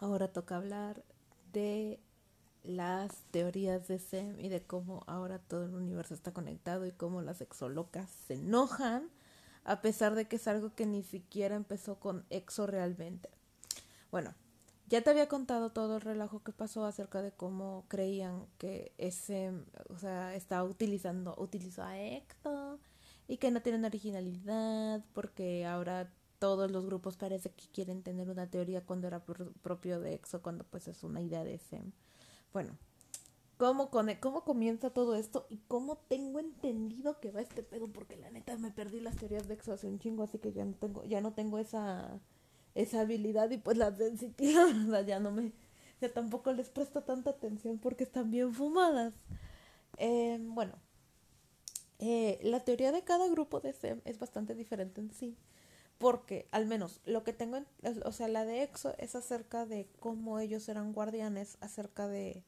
Ahora toca hablar de las teorías de SEM y de cómo ahora todo el universo está conectado y cómo las exolocas se enojan a pesar de que es algo que ni siquiera empezó con EXO realmente. Bueno, ya te había contado todo el relajo que pasó acerca de cómo creían que ese, o sea, estaba utilizando, utilizó a EXO y que no tienen originalidad porque ahora todos los grupos parece que quieren tener una teoría cuando era propio de EXO, cuando pues es una idea de SEM. Bueno, ¿cómo, ¿cómo comienza todo esto y cómo tengo entendido que va este pedo? Porque la neta me perdí las teorías de EXO hace un chingo, así que ya no tengo, ya no tengo esa, esa habilidad y pues las density, la verdad, ya no me, ya tampoco les presto tanta atención porque están bien fumadas. Eh, bueno, eh, la teoría de cada grupo de SEM es bastante diferente en sí porque al menos lo que tengo, o sea, la de EXO es acerca de cómo ellos eran guardianes, acerca de,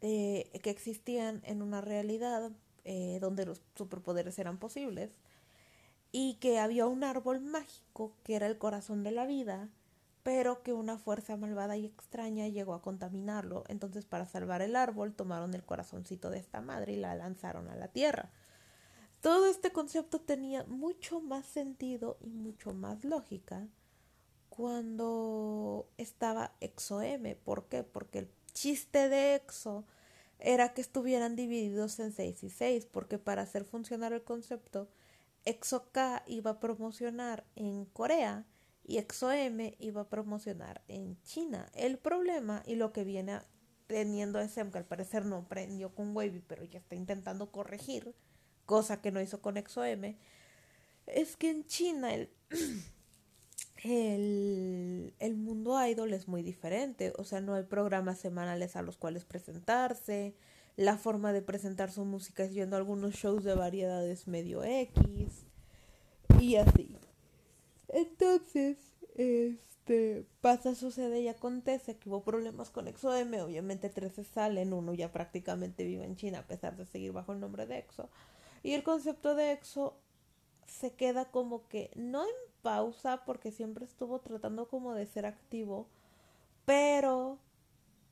que existían en una realidad eh, donde los superpoderes eran posibles y que había un árbol mágico que era el corazón de la vida, pero que una fuerza malvada y extraña llegó a contaminarlo. Entonces, para salvar el árbol, tomaron el corazoncito de esta madre y la lanzaron a la tierra. Todo este concepto tenía mucho más sentido y mucho más lógica cuando estaba EXO-M. ¿Por qué? Porque el chiste de EXO era que estuvieran divididos en 6 y 6, porque para hacer funcionar el concepto, EXO-K iba a promocionar en Corea y EXO-M iba a promocionar en China. El problema y lo que viene teniendo SM, que al parecer no prendió con Wavy, pero ya está intentando corregir, cosa que no hizo con EXO-M, es que en China el, el, el, mundo idol es muy diferente, o sea, no hay programas semanales a los cuales presentarse, la forma de presentar su música es yendo a algunos shows de variedades medio X y así. Entonces, este, pasa, sucede y acontece que hubo problemas con EXO-M, obviamente tres se salen, uno ya prácticamente vive en China a pesar de seguir bajo el nombre de EXO. Y el concepto de EXO se queda como que no en pausa porque siempre estuvo tratando como de ser activo, pero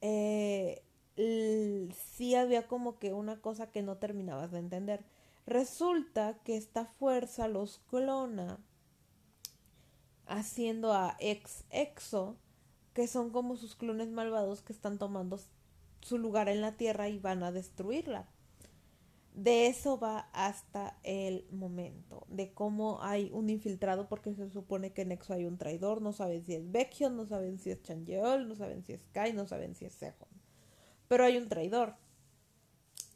eh, sí había como que una cosa que no terminabas de entender. Resulta que esta fuerza los clona haciendo a ex exo, que son como sus clones malvados que están tomando su lugar en la Tierra y van a destruirla de eso va hasta el momento, de cómo hay un infiltrado, porque se supone que en Exo hay un traidor, no saben si es Baekhyun, no saben si es Chanyeol, no saben si es Kai, no saben si es Sehun, pero hay un traidor.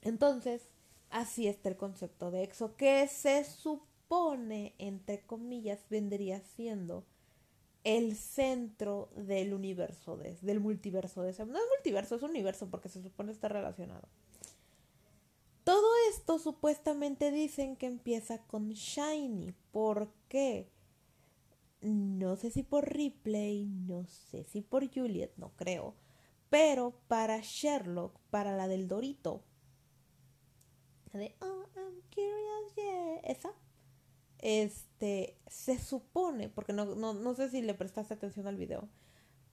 Entonces, así está el concepto de Exo, que se supone, entre comillas, vendría siendo el centro del universo, de, del multiverso de ese. No es multiverso, es universo, porque se supone está relacionado. Esto supuestamente dicen que empieza con Shiny. ¿Por qué? No sé si por Ripley, no sé si por Juliet, no creo. Pero para Sherlock, para la del Dorito. La de Oh, I'm curious, yeah. Esa. Este, se supone, porque no, no, no sé si le prestaste atención al video.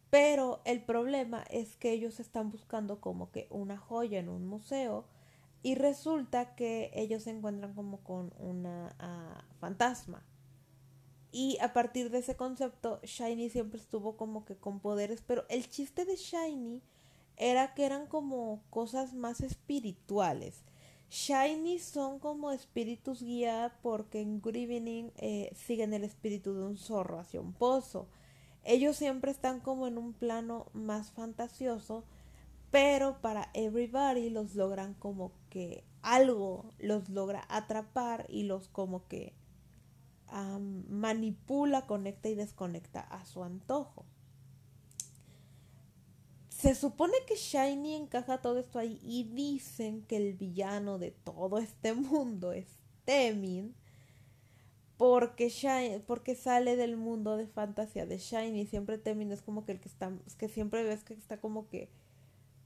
Pero el problema es que ellos están buscando como que una joya en un museo y resulta que ellos se encuentran como con una ah, fantasma. Y a partir de ese concepto, Shiny siempre estuvo como que con poderes, pero el chiste de Shiny era que eran como cosas más espirituales. Shiny son como espíritus guía porque en Good Evening eh, siguen el espíritu de un zorro hacia un pozo. Ellos siempre están como en un plano más fantasioso pero para everybody los logran como que algo los logra atrapar y los como que manipula, conecta y desconecta a su antojo. Se supone que Shiny encaja todo esto ahí y dicen que el villano de todo este mundo es Temin porque Shiny, porque sale del mundo de fantasía de Shiny, siempre Temin es como que el que está que siempre ves que está como que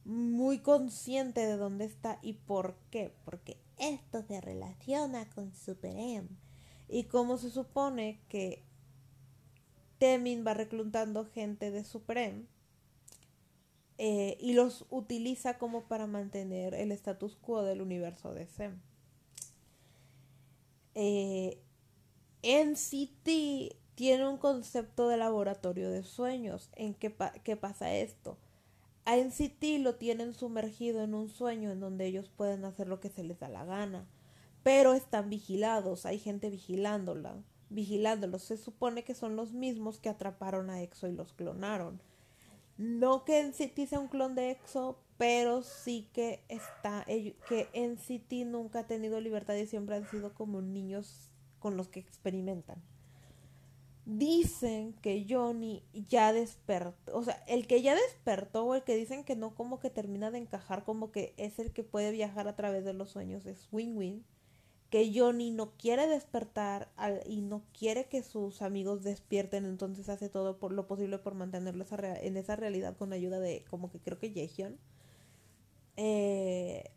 muy consciente de dónde está y por qué. Porque esto se relaciona con Super M. Y como se supone que Temin va reclutando gente de Super eh, y los utiliza como para mantener el status quo del universo de Sem. Eh, NCT tiene un concepto de laboratorio de sueños. ¿En qué, qué pasa esto? A NCT lo tienen sumergido en un sueño en donde ellos pueden hacer lo que se les da la gana, pero están vigilados, hay gente vigilándola, vigilándolos. Se supone que son los mismos que atraparon a EXO y los clonaron. No que NCT sea un clon de EXO, pero sí que está que NCT nunca ha tenido libertad y siempre han sido como niños con los que experimentan. Dicen que Johnny ya despertó, o sea, el que ya despertó o el que dicen que no como que termina de encajar como que es el que puede viajar a través de los sueños es Win Win que Johnny no quiere despertar y no quiere que sus amigos despierten, entonces hace todo por lo posible por mantenerlos en esa realidad con ayuda de, como que creo que Jaehyun. Eh,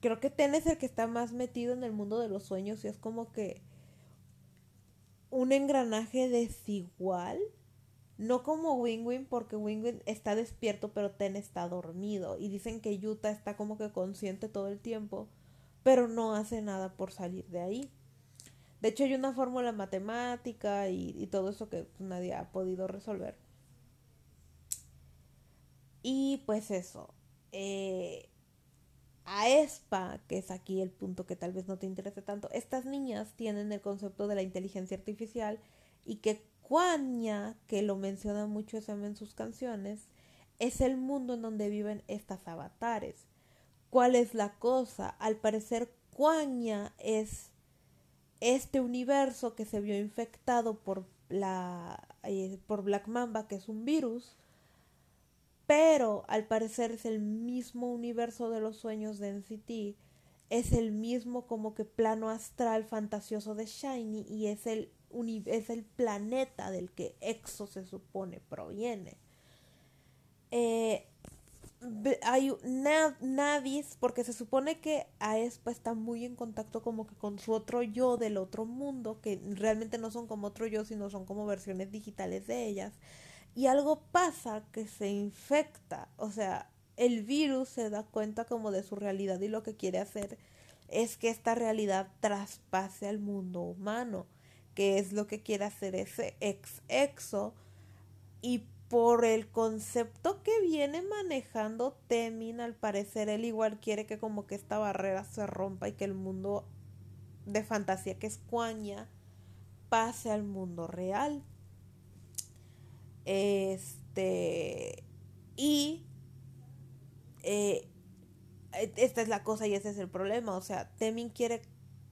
creo que Ten es el que está más metido en el mundo de los sueños y es como que un engranaje desigual. No como Wing Wing, porque Wing Wing está despierto, pero Ten está dormido. Y dicen que Yuta está como que consciente todo el tiempo pero no hace nada por salir de ahí. De hecho, hay una fórmula matemática y, todo eso que pues, nadie ha podido resolver. Y pues eso. Eh, a ESPA, que es aquí el punto que tal vez no te interese tanto, estas niñas tienen el concepto de la inteligencia artificial y que Cuaña, que lo menciona mucho en sus canciones, es el mundo en donde viven estas avatares. ¿Cuál es la cosa? Al parecer, Cuaña es este universo que se vio infectado por la eh, por Black Mamba, que es un virus, pero al parecer es el mismo universo de los sueños de NCT, es el mismo como que plano astral fantasioso de Shiny y es el, es el planeta del que EXO se supone proviene. Eh, hay nadie, porque se supone que Aespa está muy en contacto como que con su otro yo del otro mundo, que realmente no son como otro yo, sino son como versiones digitales de ellas. Y algo pasa que se infecta, o sea, el virus se da cuenta como de su realidad y lo que quiere hacer es que esta realidad traspase al mundo humano, que es lo que quiere hacer ese ex exo y por el concepto que viene manejando Temin, al parecer él igual quiere que como que esta barrera se rompa y que el mundo de fantasía que es Cuaña pase al mundo real. Este y eh, esta es la cosa y ese es el problema. O sea, Temin quiere,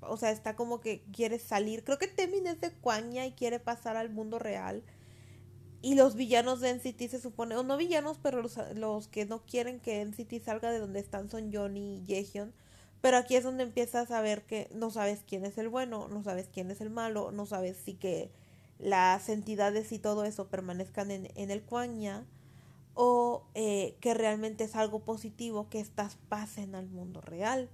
o sea, está como que quiere salir. Creo que Temin es de Cuaña y quiere pasar al mundo real y los villanos de NCT se supone, o no villanos, pero los, los que no quieren que NCT salga de donde están son Johnny y Jaehyun. Pero aquí es donde empiezas a ver que no sabes quién es el bueno, no sabes quién es el malo, no sabes si que las entidades y todo eso permanezcan en, en el Kwanya o eh, que realmente es algo positivo que estas pasen al mundo real.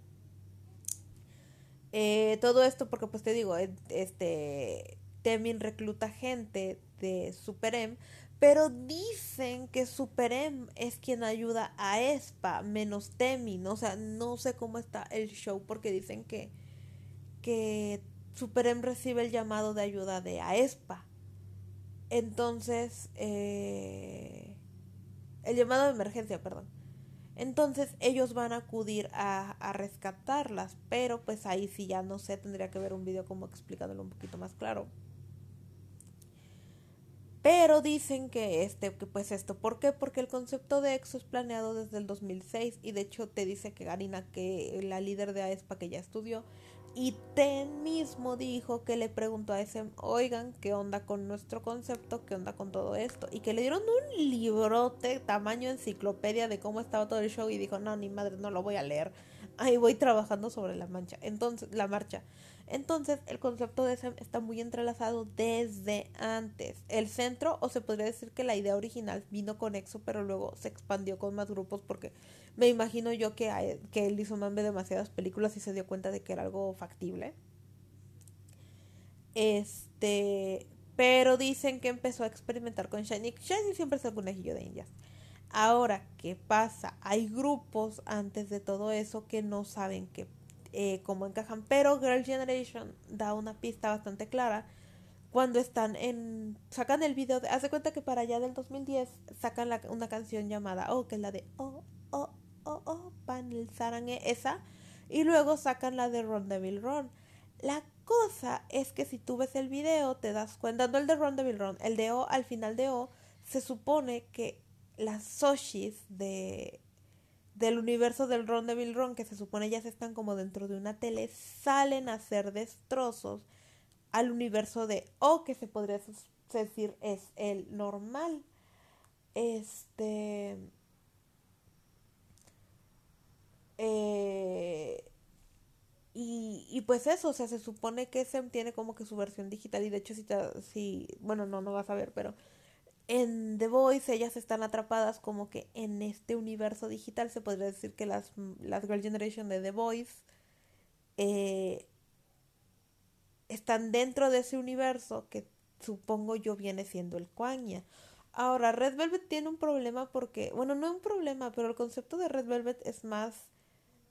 Eh, todo esto porque pues te digo, este Temin recluta gente de Superem, pero dicen que Superem es quien ayuda a Espa, menos Temin, o sea, no sé cómo está el show porque dicen que, que Superem recibe el llamado de ayuda de Aespa. Entonces, eh, el llamado de emergencia, perdón. Entonces ellos van a acudir a, a, rescatarlas, pero pues ahí sí ya no sé, tendría que ver un video como explicándolo un poquito más claro. Pero dicen que este, que pues esto, ¿por qué? Porque el concepto de EXO es planeado desde el 2006 y de hecho te dice que Garina, que la líder de AESPA que ya estudió, y Ten mismo dijo que le preguntó a ese, oigan, ¿qué onda con nuestro concepto? ¿Qué onda con todo esto? Y que le dieron un librote tamaño enciclopedia de cómo estaba todo el show y dijo, no, ni madre, no lo voy a leer. Ahí voy trabajando sobre la mancha. Entonces, la marcha. Entonces, el concepto de SEM está muy entrelazado desde antes. El centro, o se podría decir que la idea original vino con EXO, pero luego se expandió con más grupos porque me imagino yo que, que él hizo más de demasiadas películas y se dio cuenta de que era algo factible. Este, Pero dicen que empezó a experimentar con Shiny. Shiny siempre es conejillo de indias. Ahora, ¿qué pasa? Hay grupos antes de todo eso que no saben que, eh, cómo encajan. Pero Girl Generation da una pista bastante clara cuando están en sacan el video de, hace cuenta que para allá del 2010 sacan una canción llamada Oh que es la de Oh oh oh oh panel sarangue esa y luego sacan la de Ron Devil Ron la cosa es que si tú ves el video te das cuenta no el de Ron Devil Ron el de O al final de O se supone que las Soshis de del universo del Ron Devil Ron que se supone ya están como dentro de una tele salen a hacer destrozos al universo de O, que se podría decir es el normal. Este. Eh, y, y, pues eso, o sea, se supone que Sem tiene como que su versión digital y de hecho si, si bueno, no, no vas a ver, pero en The Voice ellas están atrapadas como que en este universo digital, se podría decir que las, las Girl Generation de The Voice eh, están dentro de ese universo que supongo yo viene siendo el Quanya. Ahora, Red Velvet tiene un problema porque, bueno, no un problema, pero el concepto de Red Velvet es más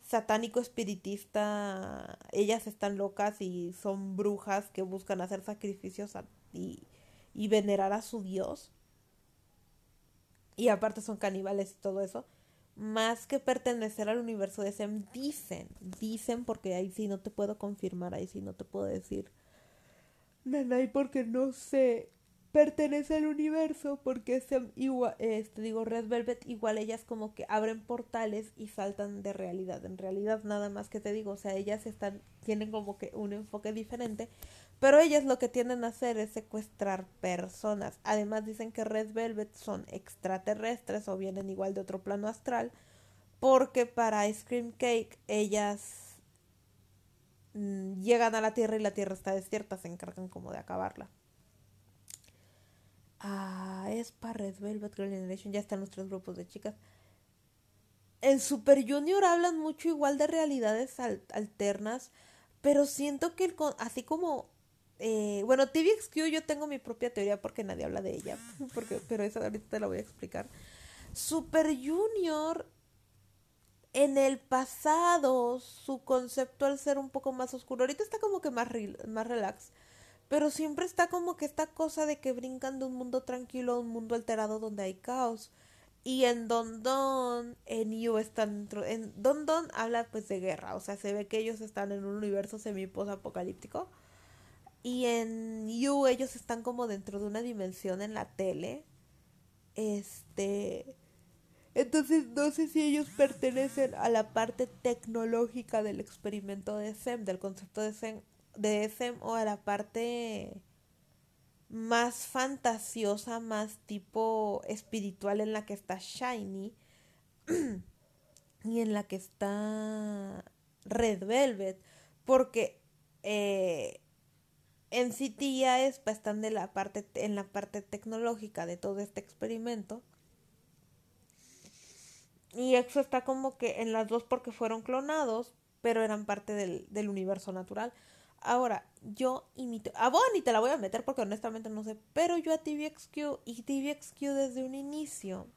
satánico espiritista. Ellas están locas y son brujas que buscan hacer sacrificios y, y venerar a su dios. Y aparte son caníbales y todo eso. Más que pertenecer al universo de Sem, dicen, dicen porque ahí sí no te puedo confirmar, ahí sí no te puedo decir Nanay porque no sé, pertenece al universo porque es igual, este, digo, Red Velvet, igual ellas como que abren portales y saltan de realidad. En realidad, nada más que te digo, o sea, ellas están, tienen como que un enfoque diferente, pero ellas lo que tienden a hacer es secuestrar personas. Además, dicen que Red Velvet son extraterrestres o vienen igual de otro plano astral, porque para Ice Cream Cake ellas Mm, llegan a la Tierra y la Tierra está desierta, se encargan como de acabarla. Ah, es para Red Velvet Girl Generation, ya están los tres grupos de chicas. En Super Junior hablan mucho igual de realidades alternas, pero siento que el así como eh, bueno, TVXQ yo tengo mi propia teoría porque nadie habla de ella, porque, pero esa ahorita te la voy a explicar. Super Junior en el pasado su concepto al ser un poco más oscuro, ahorita está como que más, más relax, pero siempre está como que esta cosa de que brincan de un mundo tranquilo a un mundo alterado donde hay caos. Y en Don Don, en You están en Don Don habla pues de guerra, o sea, se ve que ellos están en un universo semi apocalíptico. Y en You ellos están como dentro de una dimensión en la tele. Este entonces no sé si ellos pertenecen a la parte tecnológica del experimento de SEM, del concepto de SEM, de SEM o a la parte más fantasiosa, más tipo espiritual en la que está Shiny y en la que está Red Velvet, porque eh, en City ya es, están de la parte, en la parte tecnológica de todo este experimento y EXO está como que en las dos porque fueron clonados, pero eran parte del, del universo natural. Ahora, yo imito. A vos ni te la voy a meter porque honestamente no sé. Pero yo a TVXQ y TVXQ desde un inicio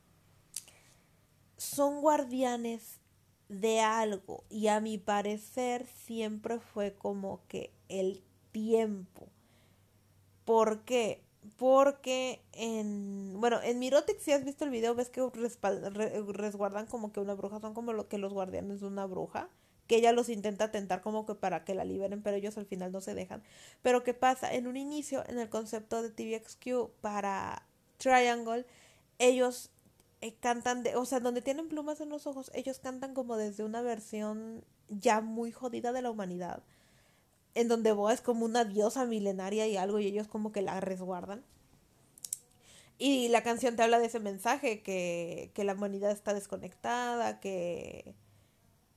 son guardianes de algo. Y a mi parecer siempre fue como que el tiempo. ¿Por qué? Porque en. Bueno, en Mirotic, si has visto el video, ves que resguardan como que una bruja. Son como lo que los guardianes de una bruja. Que ella los intenta tentar como que para que la liberen, pero ellos al final no se dejan. Pero ¿qué pasa? En un inicio, en el concepto de TVXQ para Triangle, ellos eh, cantan de. O sea, donde tienen plumas en los ojos, ellos cantan como desde una versión ya muy jodida de la humanidad en donde Boa es como una diosa milenaria y algo y ellos como que la resguardan. Y la canción te habla de ese mensaje, que, que la humanidad está desconectada, que,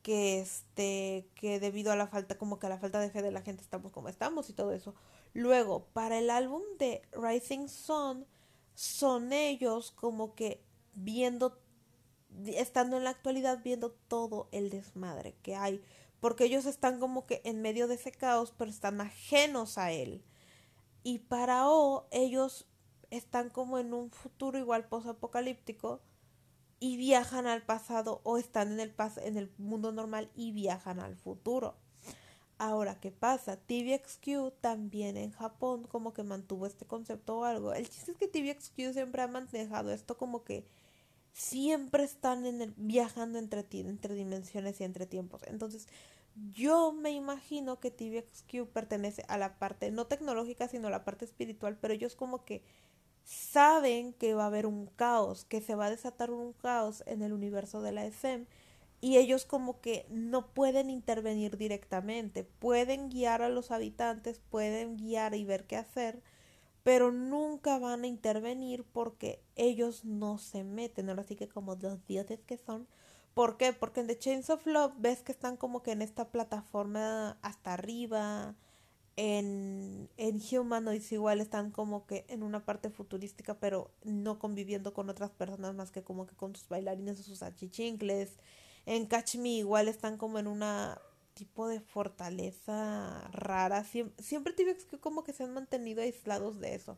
que, este, que debido a la falta, como que a la falta de fe de la gente estamos como estamos y todo eso. Luego, para el álbum de Rising Sun, son ellos como que viendo, estando en la actualidad, viendo todo el desmadre que hay porque ellos están como que en medio de ese caos, pero están ajenos a él. Y para O, ellos están como en un futuro igual posapocalíptico y viajan al pasado o están en el, en el mundo normal y viajan al futuro. Ahora, ¿qué pasa? TVXQ también en Japón como que mantuvo este concepto o algo. El chiste es que TVXQ siempre ha manejado esto como que siempre están en el, viajando entre, entre dimensiones y entre tiempos. Entonces, yo me imagino que TVXQ pertenece a la parte no tecnológica, sino a la parte espiritual, pero ellos como que saben que va a haber un caos, que se va a desatar un caos en el universo de la FM y ellos como que no pueden intervenir directamente, pueden guiar a los habitantes, pueden guiar y ver qué hacer, pero nunca van a intervenir porque ellos no se meten, ahora sí que como los dioses que son. ¿Por qué? Porque en The Chains of Love ves que están como que en esta plataforma hasta arriba, en, en Humanoids igual están como que en una parte futurística, pero no conviviendo con otras personas más que como que con sus bailarines o sus achichincles. En Catch Me igual están como en una tipo de fortaleza rara. Siempre, siempre que como que se han mantenido aislados de eso.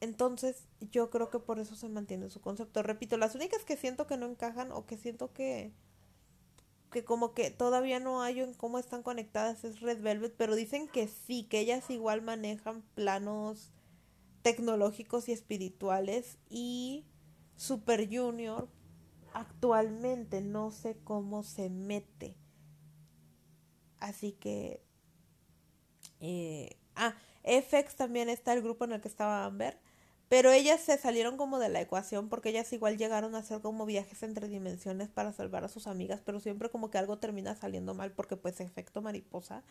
Entonces, yo creo que por eso se mantiene su concepto. Repito, las únicas que siento que no encajan o que siento que que como que todavía no hay en cómo están conectadas es Red Velvet, pero dicen que sí, que ellas igual manejan planos tecnológicos y espirituales y Super Junior actualmente no sé cómo se mete. Así que... Eh, ah, FX también está el grupo en el que estaba Amber. Pero ellas se salieron como de la ecuación porque ellas igual llegaron a hacer como viajes entre dimensiones para salvar a sus amigas, pero siempre como que algo termina saliendo mal porque pues efecto mariposa.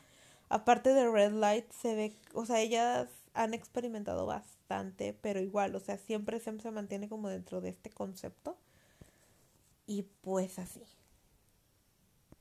Aparte de Red Light se ve, o sea, ellas han experimentado bastante, pero igual, o sea, siempre se mantiene como dentro de este concepto. Y pues así.